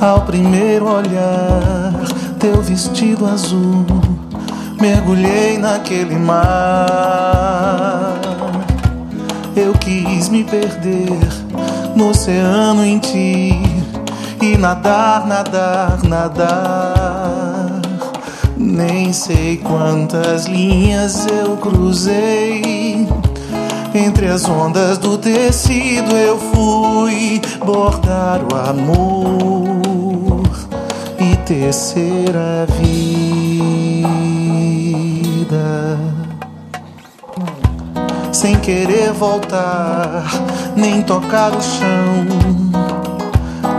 Ao primeiro olhar, teu vestido azul, mergulhei naquele mar. Eu quis me perder no oceano em ti e nadar, nadar, nadar. Nem sei quantas linhas eu cruzei. Entre as ondas do tecido eu fui bordar o amor e tecer a vida. Sem querer voltar, nem tocar o chão,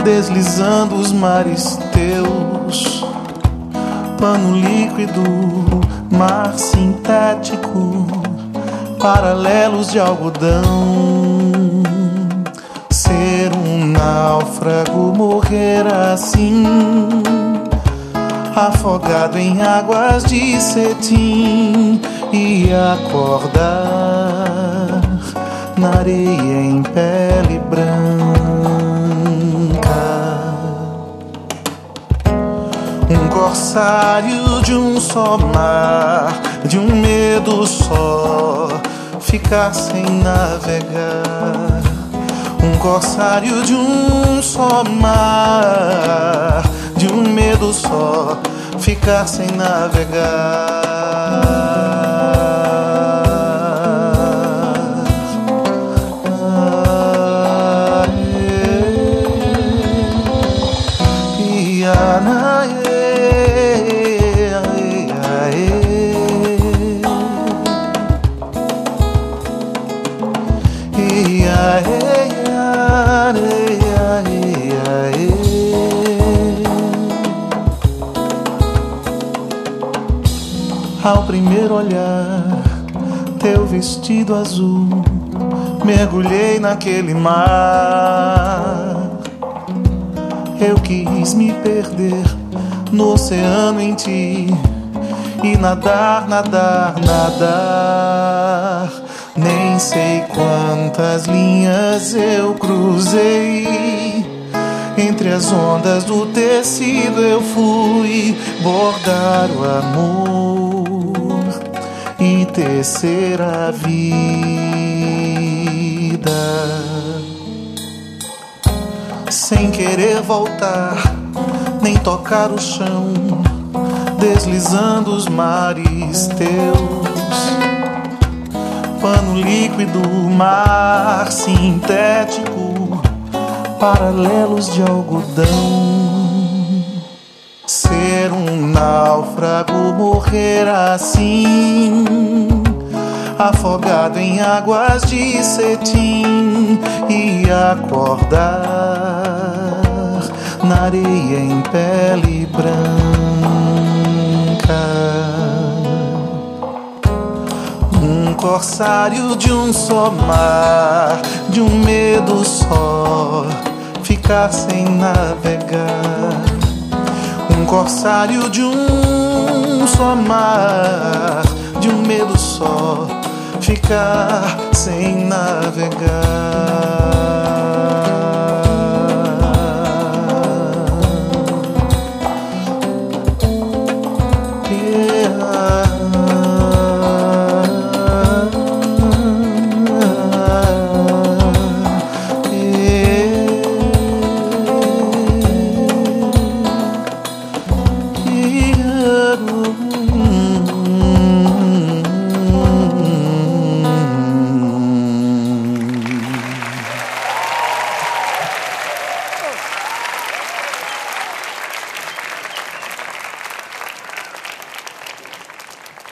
deslizando os mares teus, pano líquido, mar sintético paralelos de algodão. Ser um náufrago, morrer assim, afogado em águas de cetim e acordar na areia em pele branca. Um corsário de um só mar, de um medo só ficar sem navegar. Um corsário de um só mar, de um medo só, ficar sem navegar. Ao primeiro olhar, teu vestido azul, mergulhei naquele mar. Eu quis me perder no oceano em ti e nadar, nadar, nadar. Nem sei quantas linhas eu cruzei. Entre as ondas do tecido eu fui bordar o amor e tecer a vida. Sem querer voltar, nem tocar o chão, deslizando os mares teus pano líquido, mar sintético, paralelos de algodão. Ser um náufrago, morrer assim, afogado em águas de cetim e acordar na areia em pele branca um corsário de um só mar, de um medo só, ficar sem navegar. Corsário de um só mar, de um medo só, ficar sem navegar.